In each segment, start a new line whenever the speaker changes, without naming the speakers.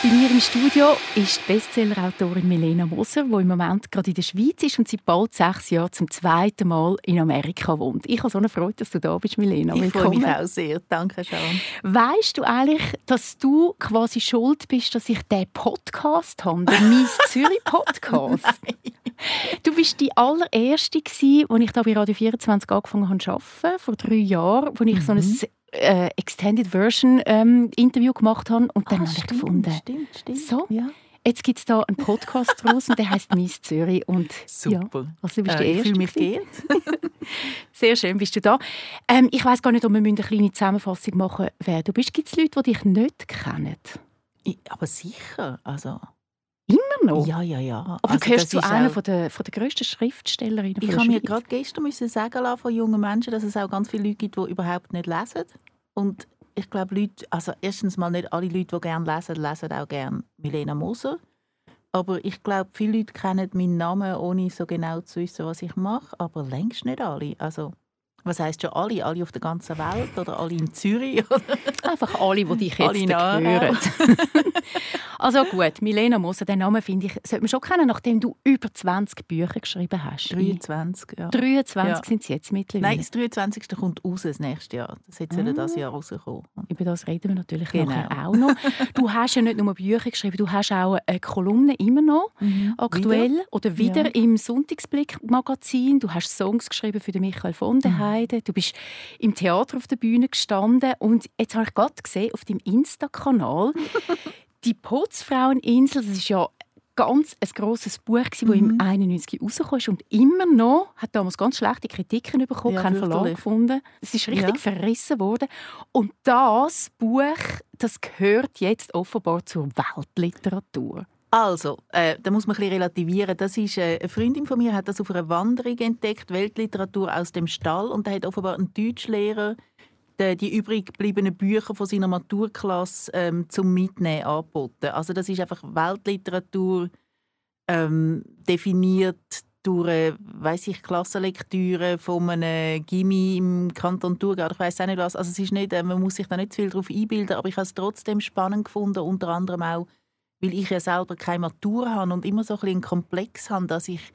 Bei mir im Studio ist die Bestsellerautorin Milena Moser, die im Moment gerade in der Schweiz ist und seit bald sechs Jahren zum zweiten Mal in Amerika wohnt. Ich habe so eine Freude, dass du da bist, Milena.
Ich freue mich auch sehr. Danke, Sharon.
Weißt du eigentlich, dass du quasi schuld bist, dass ich diesen Podcast habe, den «Mies Zürich Podcast»? Du bist die allererste, die ich da bei Radio 24 angefangen habe zu arbeiten, vor drei Jahren, wo ich mhm. so ein mhm äh, Extended Version ähm, Interview gemacht habe und dann ah, habe ich gefunden,
stimmt, stimmt.
so, ja. jetzt gibt es da einen Podcast draus und der heißt Miss Zürich und
super.
Ja, also du bist
äh,
die
erste. Ich fühle mich geehrt.
Sehr schön bist du da. Ähm, ich weiß gar nicht, ob wir eine kleine Zusammenfassung machen, wer du bist. Gibt es Leute, die dich nicht kennen?
Ich, aber sicher, also
noch?
Ja, ja, ja.
Aber also, gehörst zu einer von der, von der grössten Schriftstellerinnen
Ich habe mir gerade gestern müssen sagen lassen von jungen Menschen, dass es auch ganz viele Leute gibt, die überhaupt nicht lesen. Und ich glaube, Leute, also erstens mal nicht alle Leute, die gerne lesen, lesen auch gerne Milena Moser. Aber ich glaube, viele Leute kennen meinen Namen, ohne so genau zu wissen, was ich mache. Aber längst nicht alle. Also was heisst schon alle? Alle auf der ganzen Welt oder alle in Zürich?
Einfach alle, die dich jetzt hören. also gut, Milena Moser, den Namen finde ich, sollte man schon kennen, nachdem du über 20 Bücher geschrieben hast.
23, ja.
23 ja. sind es jetzt mittlerweile.
Nein, das 23. kommt raus das nächste Jahr. Das jetzt ah. das Jahr rauskommen.
Über das reden wir natürlich genau. nachher auch noch. Du hast ja nicht nur Bücher geschrieben, du hast auch eine Kolumne immer noch, mhm. aktuell wieder? oder wieder ja. im Sonntagsblick-Magazin. Du hast Songs geschrieben für den Michael von der mhm. Heide. Du bist im Theater auf der Bühne gestanden und jetzt habe ich gerade gesehen auf deinem Insta-Kanal die Putzfraueninsel. Das ist ja ganz ein grosses Buch, das mhm. im 91 rausgekommen ist und immer noch hat damals ganz schlechte Kritiken bekommen, ja, keinen Verlag gefunden. Es ist richtig ja. verrissen worden. Und das Buch, das gehört jetzt offenbar zur Weltliteratur.
Also, äh, da muss man ein bisschen relativieren. Das ist, äh, eine Freundin von mir hat das auf einer Wanderung entdeckt, Weltliteratur aus dem Stall. Und da hat offenbar ein Deutschlehrer die, die übrig gebliebenen Bücher von seiner Maturklasse ähm, zum Mitnehmen angeboten. Also das ist einfach Weltliteratur ähm, definiert durch äh, weiß ich Klassenlektüre von einem Gimmi im Kanton Thurgau. Ich weiß auch nicht was. Also es ist nicht, äh, man muss sich da nicht zu viel darauf einbilden, aber ich habe es trotzdem spannend gefunden, unter anderem auch weil ich ja selber keine Matur habe und immer so ein bisschen einen Komplex habe, dass ich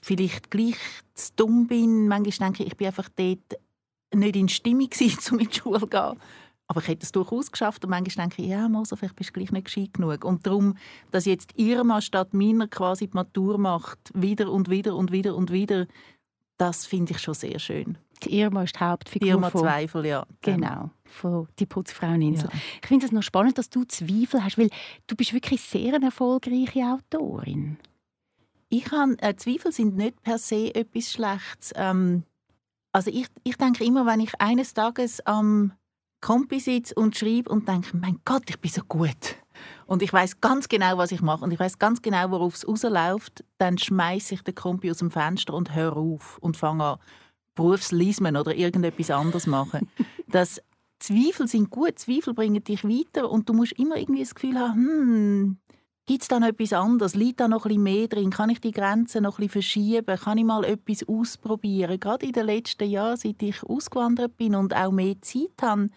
vielleicht gleich zu dumm bin. Manchmal denke ich, ich bin einfach dort nicht in Stimmung gewesen, um in die Schule zu gehen. Aber ich hätte es durchaus geschafft und manchmal denke ich, ja, Moser, vielleicht bist du gleich nicht gescheit genug. Und darum, dass jetzt Irma statt meiner quasi die Matur macht, wieder und wieder und wieder und wieder, das finde ich schon sehr schön.
Die Irma ist die Hauptfigur
Irma
von...
Zweifel, ja.
Genau, von «Die Putzfraueninsel». Ja. Ich finde es noch spannend, dass du Zweifel hast, weil du bist wirklich sehr eine erfolgreiche Autorin.
Ich habe, äh, Zweifel sind nicht per se etwas Schlechtes. Ähm, also ich, ich denke immer, wenn ich eines Tages am Kompi sitze und schreibe und denke, mein Gott, ich bin so gut. Und ich weiß ganz genau, was ich mache und ich weiß ganz genau, worauf es rausläuft, dann schmeiße ich den Kompi aus dem Fenster und höre auf und fange an, Berufslismen oder irgendetwas anderes machen. das Zweifel sind gut, Zweifel bringen dich weiter und du musst immer irgendwie das Gefühl haben, hm, gibt es da noch etwas anderes? Liegt da noch etwas mehr drin? Kann ich die Grenzen noch etwas verschieben? Kann ich mal etwas ausprobieren? Gerade in den letzten Jahren, seit ich ausgewandert bin und auch mehr Zeit habe,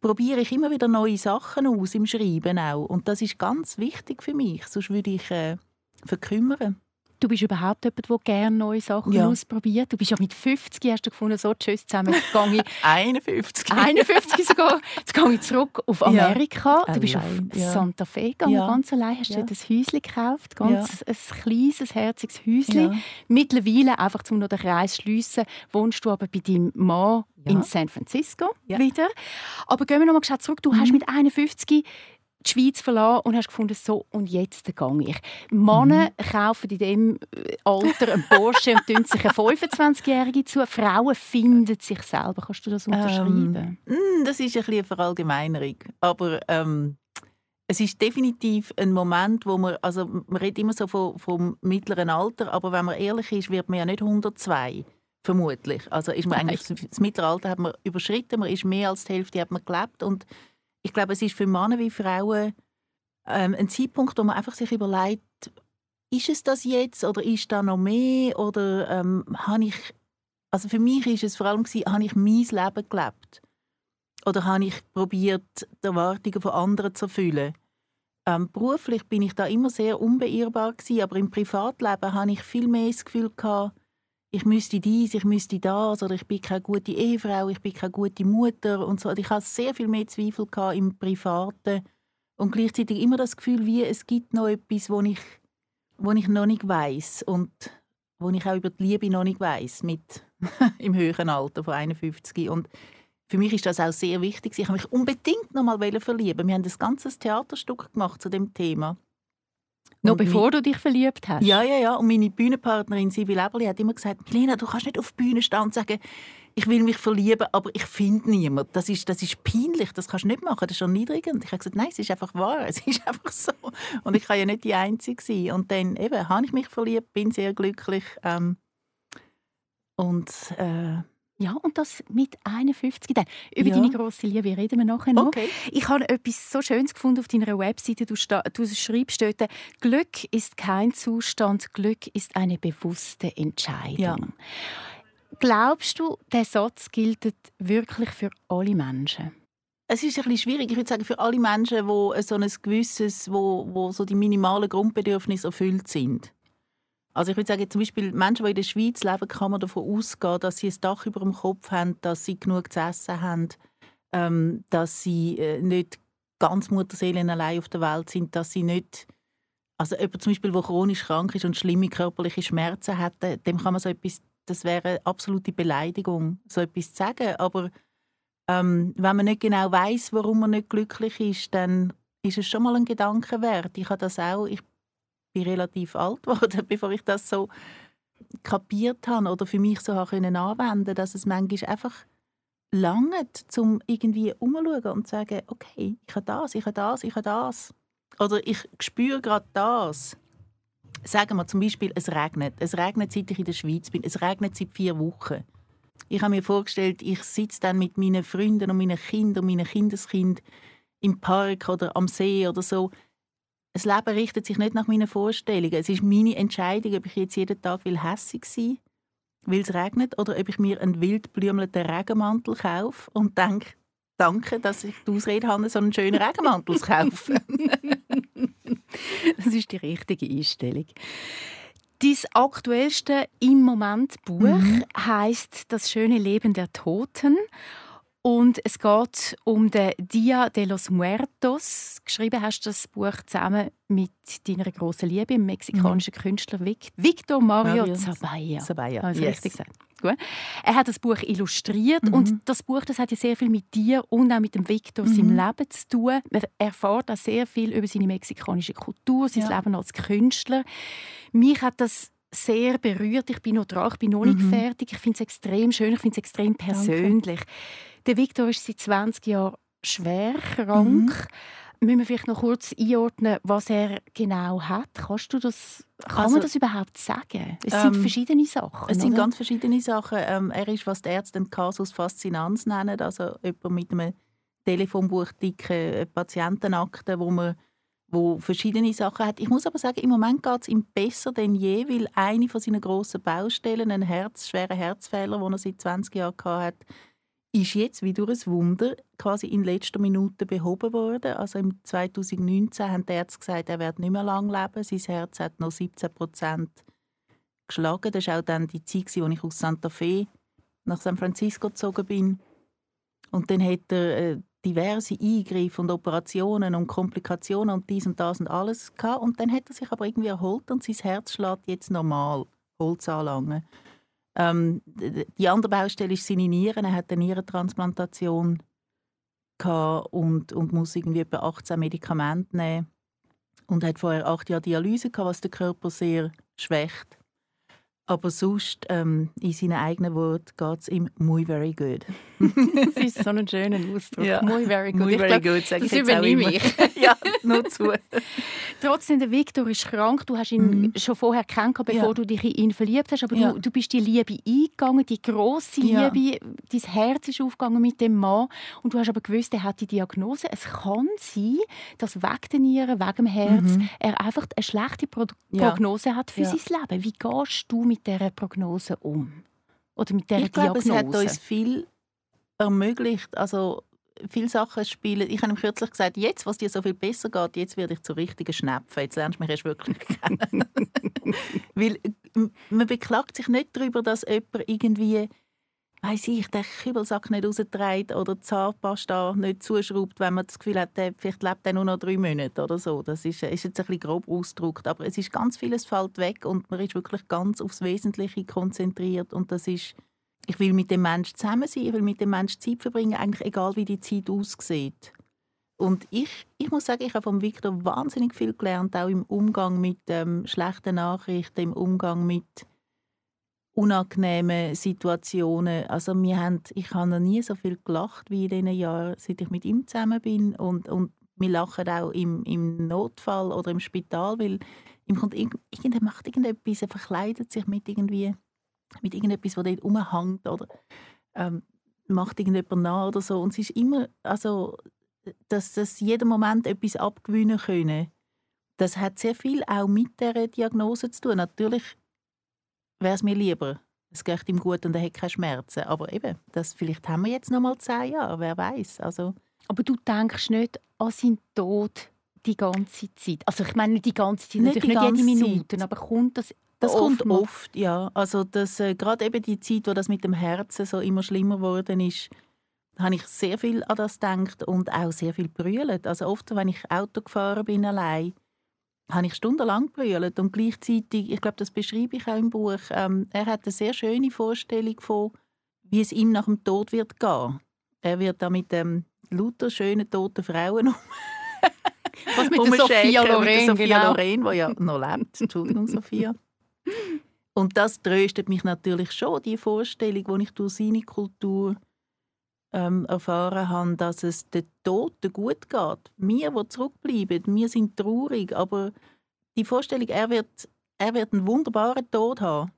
probiere ich immer wieder neue Sachen aus im Schreiben auch. Und das ist ganz wichtig für mich, sonst würde ich äh, verkümmern.
Du bist überhaupt jemand, der gerne neue Sachen ja. ausprobiert. Du bist ja mit 50 hast du gefunden, so tschüss zusammen. Jetzt gehe ich
51.
51 sogar. Jetzt gehe ich zurück auf Amerika. Ja. Du bist allein. auf. Santa Fe gegangen, ja. ganz allein. Hast du ja. ein Häuschen gekauft, ganz ein kleines, herziges Häuschen. Mittlerweile, einfach um noch den Kreis zu schliessen, wohnst du aber bei deinem Mann in San Francisco wieder. Aber gehen wir noch mal zurück. Du mhm. hast mit 51 die Schweiz verlassen und hast gefunden, so und jetzt gehe ich. Männer mhm. kaufen in diesem äh, Alter einen Porsche und tun sich eine 25-Jährige zu. Frauen finden sich selber. Kannst du das unterschreiben?
Ähm, das ist ein bisschen eine Verallgemeinerung. Aber ähm, es ist definitiv ein Moment, wo man, also man redet immer so vom, vom mittleren Alter, aber wenn man ehrlich ist, wird man ja nicht 102 vermutlich. Also ist man eigentlich, das Mittelalter hat man überschritten, man ist mehr als die Hälfte hat man gelebt und ich glaube, es ist für Männer wie Frauen ähm, ein Zeitpunkt, wo man einfach sich überlegt, ist es das jetzt oder ist da noch mehr oder ähm, habe ich also für mich ist es vor allem gewesen, habe ich mein Leben gelebt oder habe ich probiert, die Erwartungen von anderen zu erfüllen. Ähm, beruflich bin ich da immer sehr unbeirrbar gewesen, aber im Privatleben habe ich viel mehr das Gefühl gehabt, ich müsste dies, ich müsste das oder ich bin keine gute Ehefrau, ich bin keine gute Mutter und so. Ich hatte sehr viel mehr Zweifel im Privaten und gleichzeitig immer das Gefühl, wie es gibt noch etwas, wo ich, wo ich noch nicht weiß und wo ich auch über die Liebe noch nicht weiß mit im höheren Alter von 51 und für mich ist das auch sehr wichtig. Ich habe mich unbedingt noch mal verlieben. Wir haben ein ganzes Theaterstück gemacht zu dem Thema.
Noch bevor du dich verliebt hast?
Ja, ja, ja. Und meine Bühnenpartnerin Sibyl Eberli hat immer gesagt, Lena, du kannst nicht auf die Bühne stehen und sagen, ich will mich verlieben, aber ich finde niemanden. Das ist, das ist peinlich, das kannst du nicht machen, das ist schon niedrigend. Ich habe gesagt, nein, es ist einfach wahr, es ist einfach so. Und ich kann ja nicht die Einzige sein. Und dann eben, habe ich mich verliebt, bin sehr glücklich. Ähm, und äh,
ja, und das mit 51 Tagen. Über ja. deine grosse Liebe reden wir nachher noch. Okay. Ich habe etwas so Schönes gefunden auf deiner Webseite. Du, du schreibst dort, Glück ist kein Zustand, Glück ist eine bewusste Entscheidung. Ja. Glaubst du, der Satz gilt wirklich für alle Menschen?
Es ist ein bisschen schwierig. Ich würde sagen, für alle Menschen, wo so ein gewisses, wo, wo so die minimalen Grundbedürfnisse erfüllt sind. Also ich würde sagen, zum Beispiel Menschen, die in der Schweiz leben, kann man davon ausgehen, dass sie ein Dach über dem Kopf haben, dass sie genug zu essen haben, ähm, dass sie äh, nicht ganz Mutterseelen allein auf der Welt sind, dass sie nicht also jemand zum Beispiel, der chronisch krank ist und schlimme körperliche Schmerzen hat, dem kann man so etwas, das wäre eine absolute Beleidigung, so etwas zu sagen. Aber ähm, wenn man nicht genau weiß, warum man nicht glücklich ist, dann ist es schon mal ein Gedanke wert. Ich habe das auch, ich bin relativ alt geworden, bevor ich das so kapiert habe oder für mich so anwenden, dass es manchmal einfach langt, um irgendwie umzuschauen und zu sagen, okay, ich habe das, ich habe das, ich habe das. Oder ich spüre gerade das. Sagen wir zum Beispiel, es regnet. Es regnet, seit ich in der Schweiz bin. Es regnet seit vier Wochen. Ich habe mir vorgestellt, ich sitze dann mit meinen Freunden und meinen Kindern und meinen Kindeskindern im Park oder am See oder so das Leben richtet sich nicht nach meinen Vorstellungen. Es ist meine Entscheidung, ob ich jetzt jeden Tag will hässig sein will, weil es regnet, oder ob ich mir einen wildblümelnden Regenmantel kaufe und denke, danke, dass ich die Ausrede habe, so einen schönen Regenmantel zu kaufen.
das ist die richtige Einstellung. Dein aktuellste im Moment Buch mhm. heißt Das schöne Leben der Toten und es geht um den Dia de los Muertos. Geschrieben hast du das Buch zusammen mit deiner großen Liebe, dem mexikanischen mhm. Künstler Victor Mario, Mario Zabaya.
Zabaya. Ich
yes. richtig gesagt? Gut. Er hat das Buch illustriert mhm. und das Buch das hat ja sehr viel mit dir und auch mit dem Victor mhm. seinem Leben zu tun. Man erfährt auch sehr viel über seine mexikanische Kultur, sein ja. Leben als Künstler. Mich hat das sehr berührt. Ich bin noch dran, ich bin noch nicht mhm. fertig. Ich finde es extrem schön, ich finde es extrem persönlich. Danke. Der Viktor ist seit 20 Jahren schwer krank. Mhm. Müssen wir vielleicht noch kurz einordnen, was er genau hat? Kannst du das, kann also, man das überhaupt sagen? Es sind ähm, verschiedene Sachen.
Es sind ganz verschiedene Sachen. Ähm, er ist, was die Ärzte den Kasus Faszinanz nennen, also jemand mit einem Telefonbuch dicke Patientenakte, wo man wo verschiedene Sachen hat. Ich muss aber sagen, im Moment geht es ihm besser denn je, weil eine von seinen grossen Baustellen, ein Herz, schwerer Herzfehler, den er seit 20 Jahren hatte, ist jetzt wie durch ein Wunder quasi in letzter Minute behoben worden. Also im 2019 haben die Ärzte gesagt, er wird nicht mehr lang leben. Sein Herz hat noch 17 Prozent geschlagen. Das war auch dann die Zeit, als ich aus Santa Fe nach San Francisco gezogen bin. Und dann hat er äh, diverse Eingriffe und Operationen und Komplikationen und dies und das und alles gehabt. Und dann hat er sich aber irgendwie erholt und sein Herz schlägt jetzt normal, Holz anlangen. Ähm, die andere Baustelle ist seine Nieren. Er hat eine Nierentransplantation und, und muss irgendwie etwa 18 Medikamente nehmen. Und hat vorher acht Jahre Dialyse gehabt, was den Körper sehr schwächt. Aber sonst, ähm, in seinen eigenen Worten, geht es ihm muy very good.
das ist so ein schöner Ausdruck. Ja. Muy very good.
Muy very good, sage
ich jetzt übernehme ich.
ja, nur zu.
Trotzdem, der Victor ist krank. Du hast ihn mhm. schon vorher kennengelernt, bevor ja. du dich in ihn verliebt hast. Aber ja. du, du bist die Liebe eingegangen, die grosse Liebe. Dein Herz ist aufgegangen mit dem Mann. Und du hast aber gewusst, er hat die Diagnose. Es kann sein, dass wegen der Nieren, wegen dem Herz, mhm. er einfach eine schlechte Pro Prognose hat für sein Leben. Wie gehst du mit dieser Prognose um? Oder mit dieser
ich glaube,
Diagnose?
es hat uns viel ermöglicht. Also viele Sachen spielen. Ich habe ihm kürzlich gesagt, jetzt, was dir so viel besser geht, jetzt werde ich zu richtigen Schnäpfen. Jetzt lernst du mich erst wirklich kennen. Weil man beklagt sich nicht darüber, dass jemand irgendwie weiß ich, den Kübelsack nicht rausträgt oder die Zahnpasta nicht zuschraubt, wenn man das Gefühl hat, der, vielleicht lebt er nur noch drei Monate oder so. Das ist, ist jetzt ein bisschen grob ausgedrückt, aber es ist ganz vieles fällt weg und man ist wirklich ganz aufs Wesentliche konzentriert und das ist, ich will mit dem Menschen zusammen sein, ich will mit dem Menschen Zeit verbringen, eigentlich egal wie die Zeit aussieht. Und ich, ich muss sagen, ich habe von Victor wahnsinnig viel gelernt, auch im Umgang mit ähm, schlechten Nachrichten, im Umgang mit unangenehmen Situationen. Also wir haben, ich habe noch nie so viel gelacht wie in diesen Jahren, seit ich mit ihm zusammen bin. Und, und wir lachen auch im, im Notfall oder im Spital, weil ihm kommt irgend, macht irgendetwas, er verkleidet sich mit irgendwie mit irgendetwas, was dort rumhängt oder ähm, macht irgendjemand nach oder so. Und es ist immer, also, dass das jeden Moment etwas abgewinnen können. Das hat sehr viel auch mit der Diagnose zu tun. Natürlich wäre es mir lieber, es geht ihm gut und er hat keine Schmerzen. Aber eben, das, vielleicht haben wir jetzt noch mal zehn Jahre, wer weiß. Also,
aber du denkst nicht an seinen Tod die ganze Zeit? Also ich meine nicht die ganze Zeit, nicht, natürlich nicht jede Minute, Zeit. aber kommt das
das kommt oft, ja. Also das, äh, gerade eben die Zeit, wo das mit dem Herzen so immer schlimmer geworden ist, habe ich sehr viel an das gedacht und auch sehr viel brüllt. Also oft, wenn ich Auto gefahren bin allein, habe ich stundenlang brüllt und gleichzeitig, ich glaube, das beschreibe ich auch im Buch, ähm, er hat eine sehr schöne Vorstellung von, wie es ihm nach dem Tod wird gehen. Er wird da mit ähm, lauter schönen toten Frauen um
Was mit der Sophia Loren,
Sophia
genau.
Loren, die ja noch lebt. Entschuldigung, Sophia. Und das tröstet mich natürlich schon, die Vorstellung, die ich durch seine Kultur ähm, erfahren habe, dass es den Toten gut geht. Wir, die zurückbleiben, wir sind traurig, aber die Vorstellung, er wird, er wird einen wunderbaren Tod haben,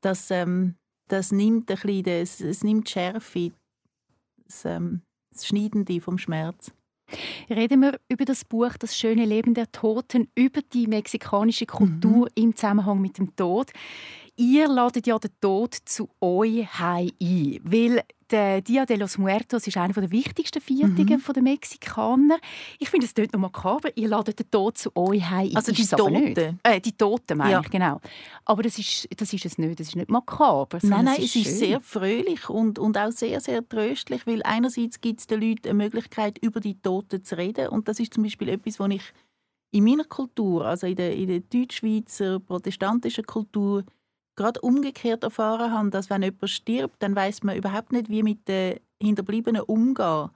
das, ähm, das nimmt ein bisschen, das, es nimmt die Schärfe, das, ähm, das Schneidende vom Schmerz.
Reden wir über das Buch Das schöne Leben der Toten, über die mexikanische Kultur mhm. im Zusammenhang mit dem Tod. Ihr ladet ja den Tod zu euch heim ein, weil der Dia de los Muertos ist einer der wichtigsten Feiertage mhm. der Mexikaner. Ich finde es dort noch makaber. Ihr ladet den Tod zu euch heim.
Also die Toten?
Äh, die Toten meine ja. ich, genau. Aber das ist, das ist es nicht. Das ist nicht makaber.
Nein, nein, es ist, es ist sehr fröhlich und, und auch sehr, sehr tröstlich, weil einerseits gibt es den Leuten eine Möglichkeit, über die Toten zu reden. Und das ist zum Beispiel etwas, was ich in meiner Kultur, also in der, in der deutschschweizer protestantischen Kultur, gerade umgekehrt erfahren habe, dass wenn jemand stirbt, dann weiß man überhaupt nicht, wie mit den Hinterbliebenen umgehen.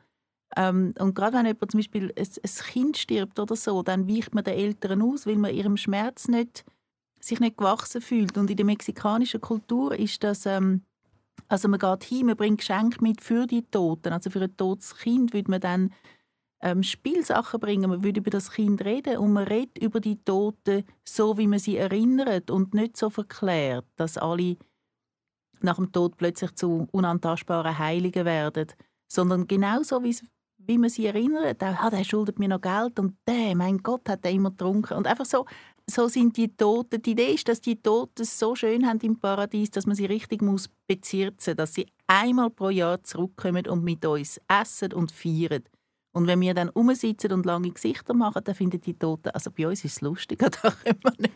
Ähm, und gerade wenn jemand zum Beispiel ein, ein, Kind stirbt oder so, dann weicht man den Eltern aus, weil man ihrem Schmerz nicht, sich nicht gewachsen fühlt. Und in der mexikanischen Kultur ist das, ähm, also man geht hin, man bringt Geschenke mit für die Toten. Also für ein totes Kind würde man dann ähm, Spielsachen bringen. Man würde über das Kind reden und man redet über die Toten so, wie man sie erinnert und nicht so verklärt, dass alle nach dem Tod plötzlich zu unantastbaren Heiligen werden, sondern genauso wie, wie man sie erinnert. Ah, der schuldet mir noch Geld und der, mein Gott, hat er immer getrunken und einfach so. So sind die Toten. Die Idee ist, dass die Toten es so schön haben im Paradies, dass man sie richtig muss bezirzen, dass sie einmal pro Jahr zurückkommen und mit uns essen und feiern. Und wenn wir dann rumsitzen und lange Gesichter machen, dann finden die Toten, also bei uns ist es lustig, da können wir nicht,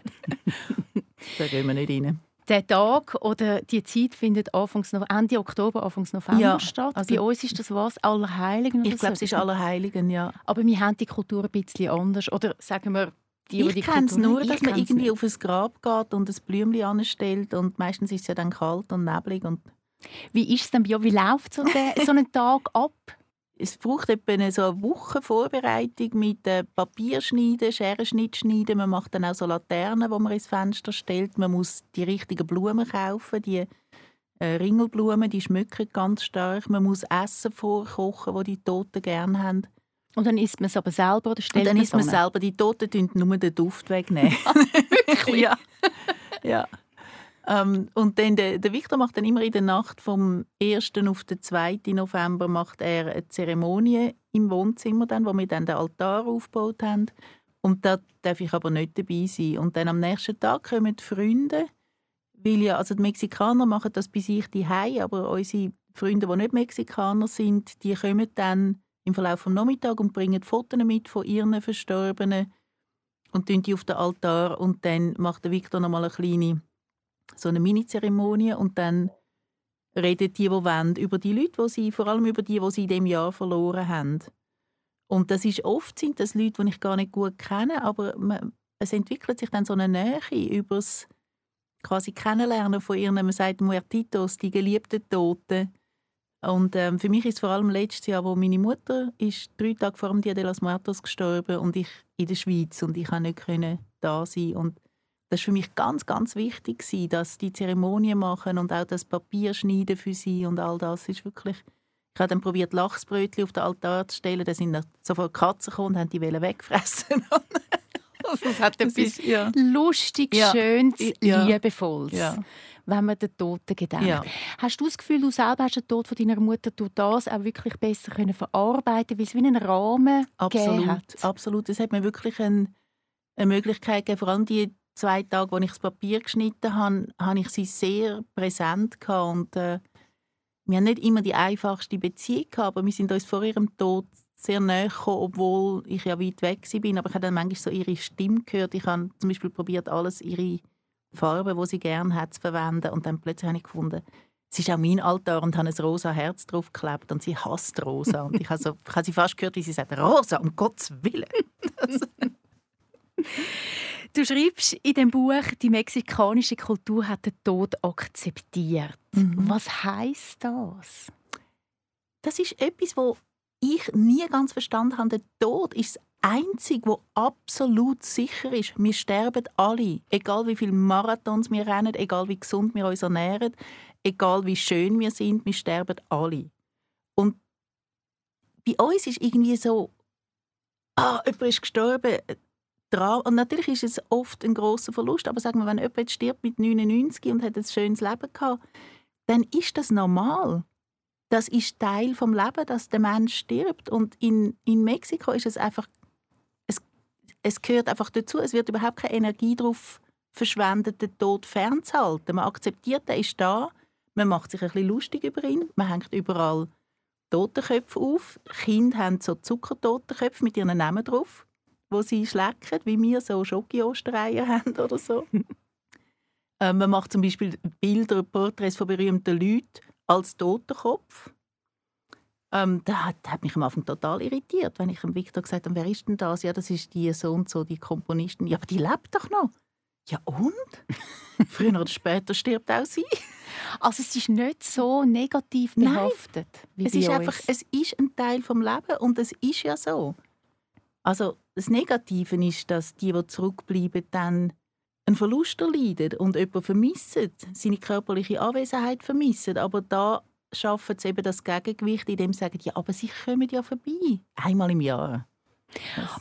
da gehen wir nicht rein.
Der Tag oder die Zeit findet Anfangs Ende Oktober, Anfangs November ja, statt. Also bei uns ist das was? Allerheiligen?
Ich glaube, es ist Allerheiligen, ja.
Aber wir haben die Kultur ein bisschen anders. Oder sagen wir, die,
ich kenne es nur, dass man irgendwie nicht. auf ein Grab geht und ein Blümchen anstellt und meistens ist es ja dann kalt und neblig. Und
Wie ist es denn Wie läuft so, der, so ein Tag ab?
Es braucht etwa so eine Woche Vorbereitung mit äh, Papierschneiden, Scherenschnitt schneiden. Man macht dann auch so Laternen, die man ins Fenster stellt. Man muss die richtigen Blumen kaufen, die äh, Ringelblumen, die schmücken ganz stark. Man muss Essen vorkochen, das die Toten gerne haben.
Und dann isst man es aber selber oder stellt
Und dann isst man es selber. Die Toten tun nur den Duft wegnehmen.
Wirklich?
ja. ja. Ähm, und dann der, der Victor macht dann immer in der Nacht vom 1. auf den 2. November macht er eine Zeremonie im Wohnzimmer, dann, wo wir dann den Altar aufgebaut haben. Und da darf ich aber nicht dabei sein. Und dann am nächsten Tag kommen die Freunde, weil ja, also die Mexikaner machen das bei sich die aber unsere Freunde, die nicht Mexikaner sind, die kommen dann im Verlauf des Nachmittags und bringen Fotos mit von ihren Verstorbenen und tun die auf den Altar und dann macht der Victor nochmal eine kleine so eine Mini-Zeremonie und dann reden die, die wollen, über die Leute, die sie, vor allem über die, die sie in dem Jahr verloren haben. Und das ist oft sind das Leute, die ich gar nicht gut kenne, aber man, es entwickelt sich dann so eine Nähe über das quasi Kennenlernen von ihren, man sagt Muertitos, die geliebten Toten. Und ähm, für mich ist vor allem letztes Jahr, wo meine Mutter ist drei Tage vor dem Dia de los Muertos gestorben und ich in der Schweiz und ich konnte nicht da sein und das war für mich ganz, ganz wichtig, dass die Zeremonien machen und auch das Papier schneiden für sie und all das ist wirklich... Ich habe dann probiert, Lachsbrötchen auf den Altar zu stellen. Da sind sofort Katzen gekommen und haben die wegfressen.
also es hat etwas ja. lustig, ja. schönes, ja. liebevolles. Ja wenn man den Toten gedenkt. Hast du das Gefühl, du selber hast den Tod von deiner Mutter durch das auch wirklich besser können verarbeiten weil es wie einen Rahmen
absolut,
hat?
Absolut, es hat mir wirklich ein, eine Möglichkeit gegeben, vor allem die zwei Tage, als ich das Papier geschnitten habe, habe ich sie sehr präsent und äh, wir haben nicht immer die einfachste Beziehung aber wir sind uns vor ihrem Tod sehr nahe gekommen, obwohl ich ja weit weg bin. Aber ich habe dann manchmal so ihre Stimme gehört. Ich habe zum Beispiel probiert, alles ihre Farben, die sie gerne hat, zu verwenden. Und dann plötzlich habe ich gefunden, es ist auch mein Altar und habe ein rosa Herz draufgeklebt und sie hasst rosa. und ich habe, so, ich habe sie fast gehört, wie sie sagt, rosa, um Gottes Willen.
Du schreibst in dem Buch, die mexikanische Kultur hat den Tod akzeptiert. Mhm. Was heißt das?
Das ist etwas, wo ich nie ganz verstanden habe. Der Tod ist das Einzige, wo absolut sicher ist. Wir sterben alle, egal wie viele Marathons wir rennen, egal wie gesund wir uns ernähren, egal wie schön wir sind, wir sterben alle. Und bei uns ist irgendwie so, ah, jemand ist gestorben, dran. Und natürlich ist es oft ein großer Verlust, aber sagen wir, wenn jemand jetzt stirbt mit 99 und hat ein schönes Leben gehabt, dann ist das normal. Das ist Teil vom Leben, dass der Mensch stirbt. Und in, in Mexiko ist es einfach, es, es gehört einfach dazu. Es wird überhaupt keine Energie darauf verschwendet, den Tod fernzuhalten. Man akzeptiert, er ist da. Man macht sich ein bisschen lustig über ihn. Man hängt überall Totenköpfe auf. Kinder haben so Zuckertotenköpfe mit ihren Namen drauf wo sie schlecken, wie wir so Schoki-Ostereier haben oder so. ähm, man macht zum Beispiel Bilder, Porträts von berühmten Leuten als Totenkopf. Ähm, das, hat, das hat mich am Anfang total irritiert, wenn ich dem Victor gesagt habe, wer ist denn das? Ja, das ist die so und so, die Komponistin. Ja, aber die lebt doch noch. Ja und? Früher oder später stirbt auch sie.
Also es ist nicht so negativ behaftet
Nein, wie es ist uns. einfach, es ist ein Teil vom Leben und es ist ja so. Also das Negative ist, dass die, die zurückbleiben, dann einen Verlust erleiden und jemanden vermissen, seine körperliche Anwesenheit vermissen. Aber da schaffen sie eben das Gegengewicht, indem sie sagen, ja, aber sie kommen ja vorbei, einmal im Jahr.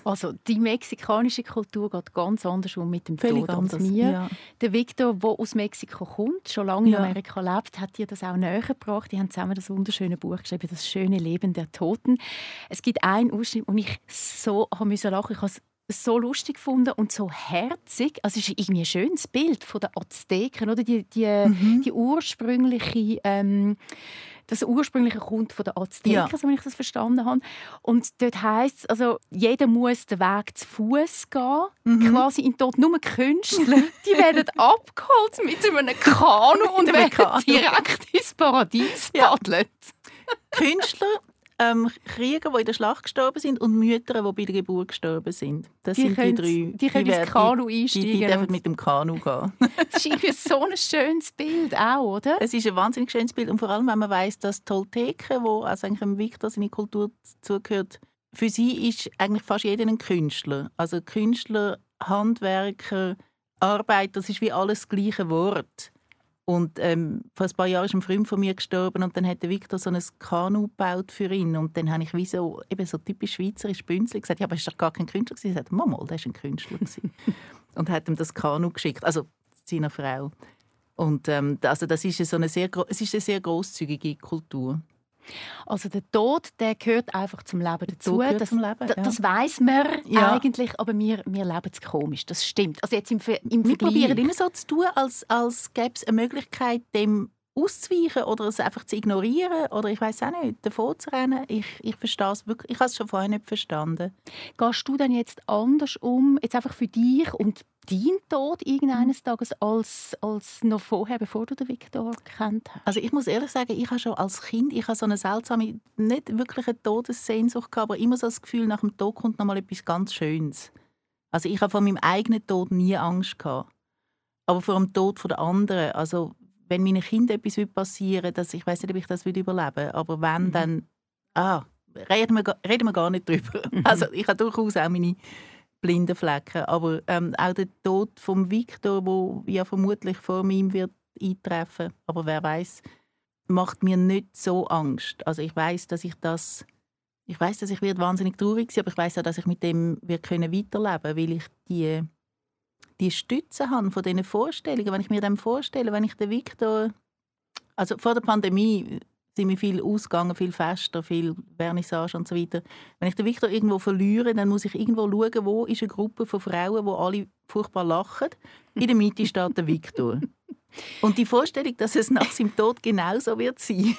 Also die mexikanische Kultur geht ganz anders um mit dem Völlig Tod anders, als mir. Ja. Der Victor, der aus Mexiko kommt, schon lange in Amerika lebt, hat dir das auch näher gebracht. Die haben zusammen das wunderschöne Buch geschrieben, «Das schöne Leben der Toten». Es gibt einen Ausschnitt, wo ich so lachen musste. Ich habe es so lustig gefunden und so herzig. Also es ist irgendwie ein schönes Bild von den Azteken, oder? Die, die, mhm. die ursprüngliche ähm, das ursprüngliche kommt von den Azteken, ja. so wie ich das verstanden habe. Und dort heisst es, also, jeder muss den Weg zu Fuß gehen, mhm. quasi in Tod. Nur Künstler, die werden abgeholt mit einem Kanu und werden direkt ins Paradies ja.
Künstler ähm, Krieger, die in der Schlacht gestorben sind und Mütter, die bei der Geburt gestorben sind. Das die sind die drei.
Die können ins Kanu einsteigen.
Die, die dürfen mit dem Kanu gehen.
das ist irgendwie so ein schönes Bild auch, oder?
Es ist ein wahnsinnig schönes Bild und vor allem, wenn man weiß, dass Tolteken, wo also eigentlich dem Victor seine Kultur zugehört, für sie ist eigentlich fast jeder ein Künstler. Also Künstler, Handwerker, Arbeit, das ist wie alles das gleiche Wort. Und ähm, vor ein paar Jahren ist ein Freund von mir gestorben und dann hat der Victor so ein Kanu gebaut für ihn. Und dann habe ich wie so, eben so typisch schweizerisch Bünzli gesagt, ja, aber ist doch gar kein Künstler gewesen. Er sagt, Mama, der ist ein Künstler und hat ihm das Kanu geschickt, also seiner Frau. Und ähm, also das ist so eine sehr, es ist eine sehr großzügige Kultur.
Also der Tod, der gehört einfach zum Leben dazu.
Das, zum Leben, ja.
das weiß man ja. eigentlich, aber wir, wir leben es komisch. Das stimmt. Also jetzt im, im
wir probieren immer so zu tun, als, als gäbe es eine Möglichkeit, dem auszuweichen oder es einfach zu ignorieren oder ich weiß auch nicht, davor zu rennen. Ich, ich verstehe es wirklich, ich habe es schon vorher nicht verstanden.
Gehst du dann jetzt anders um, jetzt einfach für dich und dein Tod irgendeines Tages als, als noch vorher, bevor du den Viktor kennt hast?
Also ich muss ehrlich sagen, ich habe schon als Kind, ich habe so eine seltsame, nicht wirklich eine Todessehnsucht gehabt, aber immer so das Gefühl, nach dem Tod kommt noch mal etwas ganz Schönes. Also ich habe von meinem eigenen Tod nie Angst gehabt. Aber vor dem Tod der anderen, also wenn meinen Kindern etwas passieren würde, ich weiß nicht, ob ich das überleben würde, aber wenn, mhm. dann ah, reden, wir, reden wir gar nicht drüber. Mhm. Also ich habe durchaus auch meine blinden Flecken, aber ähm, auch der Tod von Victor, wo ja vermutlich vor ihm wird eintreffen, aber wer weiß, macht mir nicht so Angst. Also ich weiß, dass ich das ich weiß, dass ich wird wahnsinnig traurig sein, aber ich weiß auch, dass ich mit dem wir können weiterleben, weil ich die die Stütze habe von diesen Vorstellungen, wenn ich mir dann vorstelle, wenn ich den Victor, also vor der Pandemie sind wir viel ausgegangen, viel fester, viel Vernissage und so weiter. Wenn ich den Victor irgendwo verliere, dann muss ich irgendwo schauen, wo ist eine Gruppe von Frauen, wo alle furchtbar lachen. In der Mitte steht der Victor. Und die Vorstellung, dass es nach seinem Tod genauso wird sein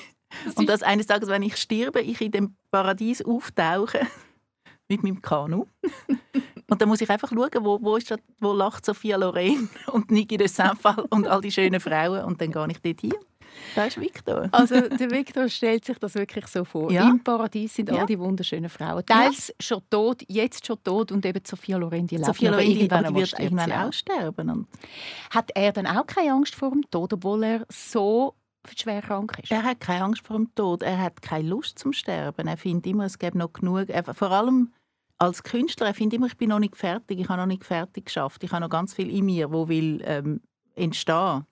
und dass eines Tages, wenn ich sterbe, ich in dem Paradies auftauche mit meinem Kanu. Und dann muss ich einfach schauen, wo, wo, ist das, wo lacht Sophia Loren und Niki de Saint-Phal und all die schönen Frauen. Und dann gehe ich dort hin. Da ist Victor.
Also der Victor stellt sich das wirklich so vor. Ja. Im Paradies sind ja. all die wunderschönen Frauen. Teils ja. schon tot, jetzt schon tot und eben Sophia Loren, die lebt
Sophia Loren, irgendwann die wird irgendwann auch sterben. Und
Hat er dann auch keine Angst vor dem Tod, obwohl er so schwer krank ist?
Er hat keine Angst vor dem Tod. Er hat keine Lust zum Sterben. Er findet immer, es gäbe noch genug. vor allem als Künstler, ich finde immer, ich bin noch nicht fertig, ich habe noch nicht fertig geschafft. Ich habe noch ganz viel in mir, wo will ähm, entstehen.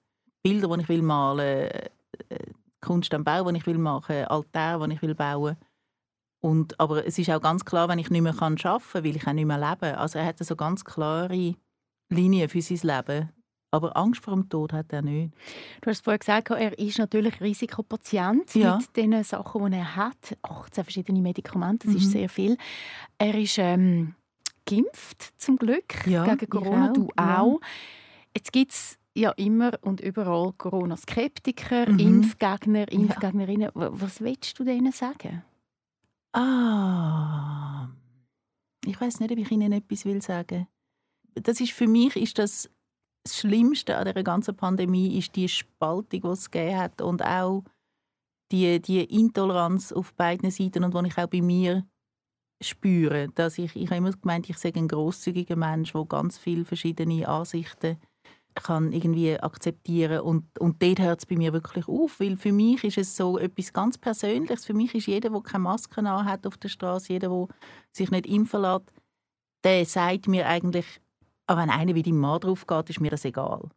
Bilder, die ich will malen, äh, Kunst am Bau, die ich will machen, Altar, die ich will bauen. Und, aber es ist auch ganz klar, wenn ich nicht mehr arbeiten kann, will ich auch nicht mehr leben. Also er hat so ganz klare Linien für sein Leben. Aber Angst vor dem Tod hat er nicht.
Du hast vorhin gesagt, er ist natürlich Risikopatient ja. mit den Sachen, die er hat. 18 verschiedene Medikamente, das mhm. ist sehr viel. Er ist ähm, geimpft, zum Glück, ja, gegen Corona. Auch. Du auch. Ja. Jetzt gibt es ja immer und überall Corona-Skeptiker, mhm. Impfgegner, Impfgegnerinnen. Was willst du denen sagen?
Ah, ich weiß nicht, ob ich ihnen etwas will sagen. Das ist für mich ist das das Schlimmste an der ganzen Pandemie ist die Spaltung, die es gegeben hat und auch die, die Intoleranz auf beiden Seiten und die ich auch bei mir spüre. Dass ich, ich habe immer gemeint, ich sei ein grosszügiger Mensch, der ganz viele verschiedene Ansichten kann irgendwie akzeptieren und, und dort hört es bei mir wirklich auf, weil für mich ist es so etwas ganz Persönliches. Für mich ist jeder, der keine Maske hat auf der Straße, jeder, der sich nicht impfen lässt, der sagt mir eigentlich, aber wenn einer wie dein Mann drauf geht, ist mir das egal.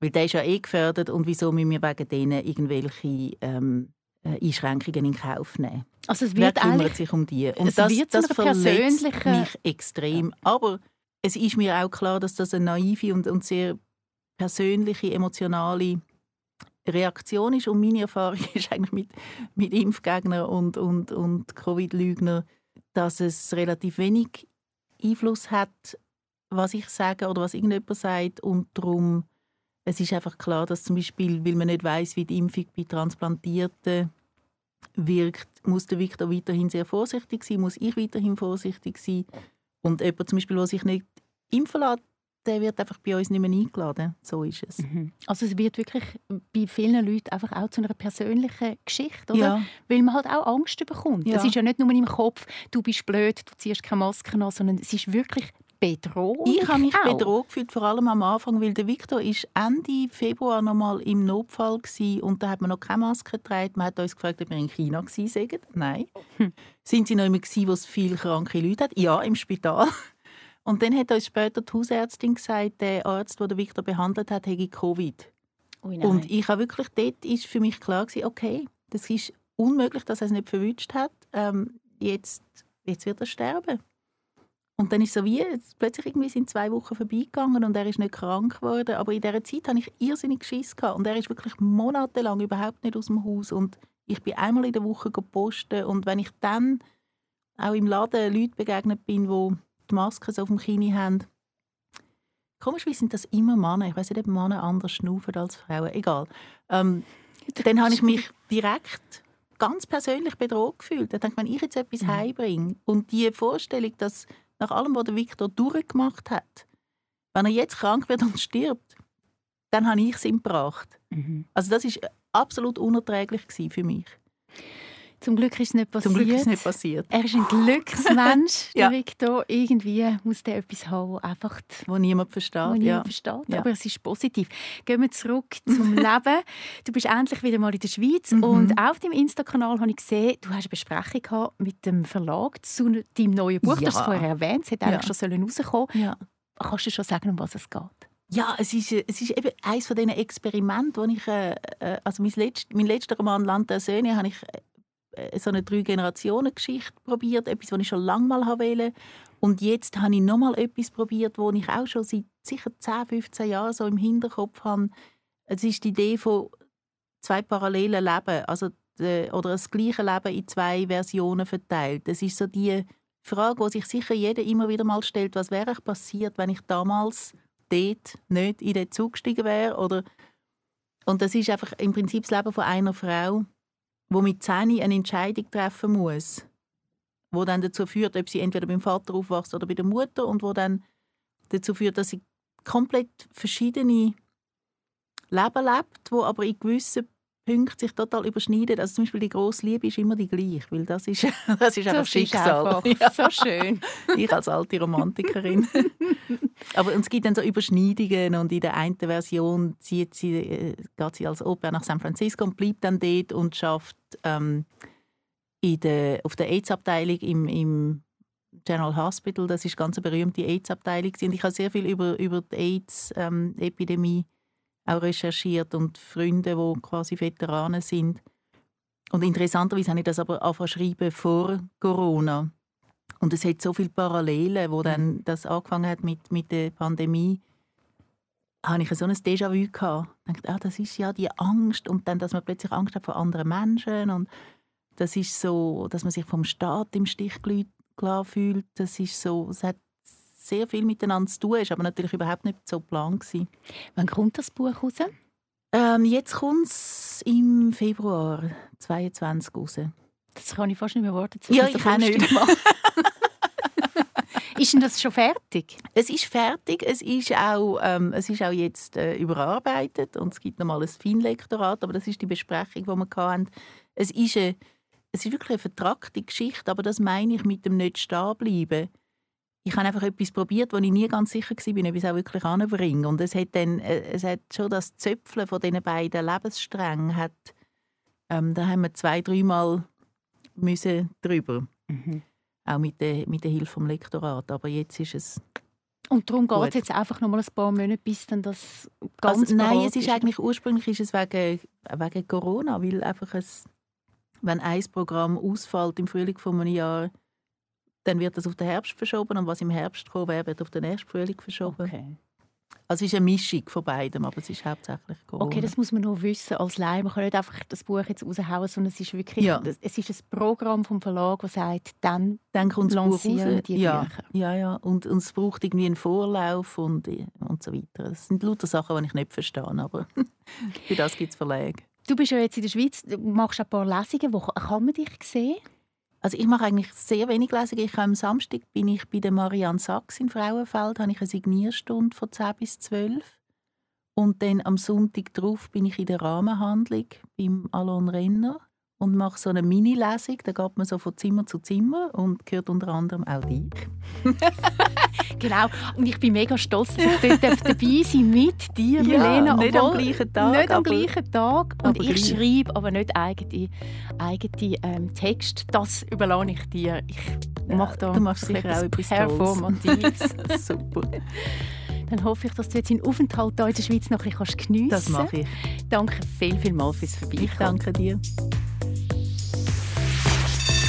Weil der ist ja eh gefördert und wieso müssen wir wegen denen irgendwelche ähm, äh, Einschränkungen in Kauf nehmen?
Also es wird
Wer kümmert sich um die? Und das, das verletzt mich extrem. Aber es ist mir auch klar, dass das eine naive und, und sehr persönliche, emotionale Reaktion ist. Und meine Erfahrung ist eigentlich mit, mit Impfgegnern und, und, und Covid-Lügnern, dass es relativ wenig Einfluss hat was ich sage oder was irgendjemand sagt und darum es ist einfach klar, dass zum Beispiel, weil man nicht weiß, wie die Impfung bei Transplantierten wirkt, muss der Victor weiterhin sehr vorsichtig sein, muss ich weiterhin vorsichtig sein und jemand zum Beispiel, der sich nicht impfen lässt, der wird einfach bei uns nicht mehr eingeladen. So ist es.
Mhm. Also es wird wirklich bei vielen Leuten einfach auch zu einer persönlichen Geschichte, oder? Ja. Weil man halt auch Angst bekommt. Es ja. ist ja nicht nur im Kopf, du bist blöd, du ziehst keine Maske an, sondern es ist wirklich bedroht?
Ich habe mich auch. bedroht gefühlt, vor allem am Anfang, weil der Victor ist Ende Februar noch mal im Notfall war und da hat man noch keine Maske getragen. Man hat uns gefragt, ob wir in China waren. Nein. Hm. Sind sie noch immer gewesen, wo es viele kranke Leute hat? Ja, im Spital. Und dann hat uns später die Hausärztin gesagt, der Arzt, der den Victor behandelt hat, hätte Covid. Ui, und ich habe wirklich, dort ist für mich klar gewesen, okay, das ist unmöglich, dass er es nicht verwünscht hat. Ähm, jetzt, jetzt wird er sterben. Und dann ist so wie, plötzlich irgendwie sind zwei Wochen vorbeigegangen und er ist nicht krank geworden. Aber in dieser Zeit hatte ich irrsinnig Schiss. Gehabt. Und er ist wirklich monatelang überhaupt nicht aus dem Haus. Und Ich bin einmal in der Woche posten und wenn ich dann auch im Laden Leute begegnet bin, die die Maske so auf dem Kinn haben, komischerweise sind das immer Männer. Ich weiß nicht, ob Männer anders schnaufen als Frauen. Egal. Ähm, dann habe ich mich direkt ganz persönlich bedroht gefühlt. Dann denkt wenn ich jetzt etwas mhm. heimbringe und die Vorstellung, dass nach allem, was der Viktor durchgemacht hat, wenn er jetzt krank wird und stirbt, dann habe ich es ihm gebracht. Mhm. Also das ist absolut unerträglich für mich.
Zum Glück ist es nicht passiert.
Zum Glück ist es nicht passiert.
Er ist ein Glücksmensch, ja. Victor. Irgendwie muss der etwas haben, einfach
wo niemand versteht. Wo niemand
ja. versteht. Ja. Aber es ist positiv. Gehen wir zurück zum Leben. Du bist endlich wieder mal in der Schweiz mhm. und auf deinem Insta-Kanal habe ich gesehen, du hast eine Besprechung gehabt mit dem Verlag zu deinem neuen Buch. Ja. Das hast du vorher erwähnt. Es hätte eigentlich schon rauskommen sollen. Ja. Kannst du schon sagen, um was es geht?
Ja, es ist, es ist eben eines von diesen Experimente, wo ich, äh, äh also mein, letzt, mein letzter Roman «Land der Söhne» habe ich äh, so eine Drei-Generationen-Geschichte probiert, etwas, was ich schon lange mal wollte. Und jetzt habe ich nochmal etwas probiert, wo ich auch schon seit sicher 10, 15 Jahren so im Hinterkopf habe. Es ist die Idee von zwei parallelen Leben, also oder das gleiche Leben in zwei Versionen verteilt. Das ist so die Frage, die sich sicher jeder immer wieder mal stellt, was wäre passiert, wenn ich damals dort nicht in den Zug gestiegen wäre oder und das ist einfach im Prinzip das Leben von einer Frau, wo mit 10 eine Entscheidung treffen muss, wo dann dazu führt, ob sie entweder beim Vater aufwächst oder bei der Mutter und wo dann dazu führt, dass sie komplett verschiedene Leben lebt, wo aber in gewissen Punkten sich total überschneiden. Also zum Beispiel die grosse Liebe ist immer die gleiche, weil das ist, das ist einfach das Schicksal.
Ist einfach so schön.
ich als alte Romantikerin. Aber es gibt dann so Überschneidungen und in der einen Version zieht sie, äh, geht sie als Oper nach San Francisco und bleibt dann dort und schafft ähm, in der, auf der AIDS-Abteilung im, im General Hospital. Das ist ganz eine berühmte AIDS-Abteilung. Und ich habe sehr viel über, über die AIDS-Epidemie ähm, auch recherchiert und Freunde, die quasi Veteranen sind. Und interessanterweise habe ich das aber angefangen vor Corona. Und es hat so viele Parallelen, wo dann mhm. das angefangen hat mit, mit der Pandemie, habe ich so ein Déjà-vu gehabt. Ich dachte, ah, das ist ja die Angst und dann, dass man plötzlich Angst hat vor anderen Menschen und das ist so, dass man sich vom Staat im Stich gelassen fühlt. Das ist so, es hat sehr viel miteinander zu tun, ist aber natürlich überhaupt nicht so geplant gewesen.
Wann kommt das Buch raus?
Ähm, jetzt kommt es im Februar 2022 raus.
Das kann ich fast nicht mehr warten.
Ja, ich kann nicht.
ist denn das schon fertig?
Es ist fertig. Es ist auch, ähm, es ist auch jetzt äh, überarbeitet und es gibt nochmal ein Feinlektorat, aber das ist die Besprechung, die wir hatten. Es ist, eine, es ist wirklich eine vertragte Geschichte, aber das meine ich mit dem nicht stehen bleiben. Ich habe einfach etwas probiert, wo ich nie ganz sicher war, ob ich es auch wirklich anbringe. Und es hat dann, äh, es hat schon das Zöpfeln von diesen beiden Lebenssträngen hat, ähm, da haben wir zwei, dreimal müssen drüber. Mhm. Auch mit der, mit der Hilfe vom Lektorat. Aber jetzt ist es.
Und darum geht es jetzt einfach noch mal ein paar Monate, bis dann das ganz
also, Nein, es ist, ist eigentlich ursprünglich ist es wegen, wegen Corona, weil einfach es, wenn ein Programm ausfällt im Frühling von einem Jahr, dann wird das auf den Herbst verschoben und was im Herbst kommen wäre, wird auf den nächsten Frühling verschoben. Okay. Also es ist eine Mischung von beidem, aber es ist hauptsächlich Corona.
Okay, das muss man nur wissen als Leih. Man kann nicht einfach das Buch jetzt raushauen, sondern es ist wirklich ja. es ist ein Programm vom Verlag, das sagt, dann,
dann kommt das Buch
raus.
die ja. Bücher. Ja, ja. Und, und es braucht irgendwie einen Vorlauf und, und so weiter. Das sind lauter Sachen, die ich nicht verstehe, aber für das gibt es Verlage.
Du bist ja jetzt in der Schweiz, du machst ein paar Lesungen. Wo kann man dich sehen?
Also ich mache eigentlich sehr wenig Lesungen. Ich am Samstag bin ich bei der Marianne Sachs in Frauenfeld, habe ich eine Signierstunde von 10 bis 12. Und dann am Sonntag darauf bin ich in der Rahmenhandlung beim Alon Renner und mache so eine Mini-Lesung. Da geht man so von Zimmer zu Zimmer und gehört unter anderem auch dich.
genau. Und ich bin mega stolz, dass ich dort dabei sein mit dir,
ja, Milena. Nicht am gleichen Tag.
Nicht am gleichen Tag. Und ich gleich. schreibe aber nicht eigene, eigene ähm, Text. Das überlasse ich dir. Ich
ja, mache da du machst sicher auch etwas
Performatives.
Super.
Dann hoffe ich, dass du jetzt deinen Aufenthalt hier in der Schweiz noch ein bisschen geniessen
kannst. Das mache ich.
Danke viel, viel mal fürs Vorbeikommen.
Ich danke dir.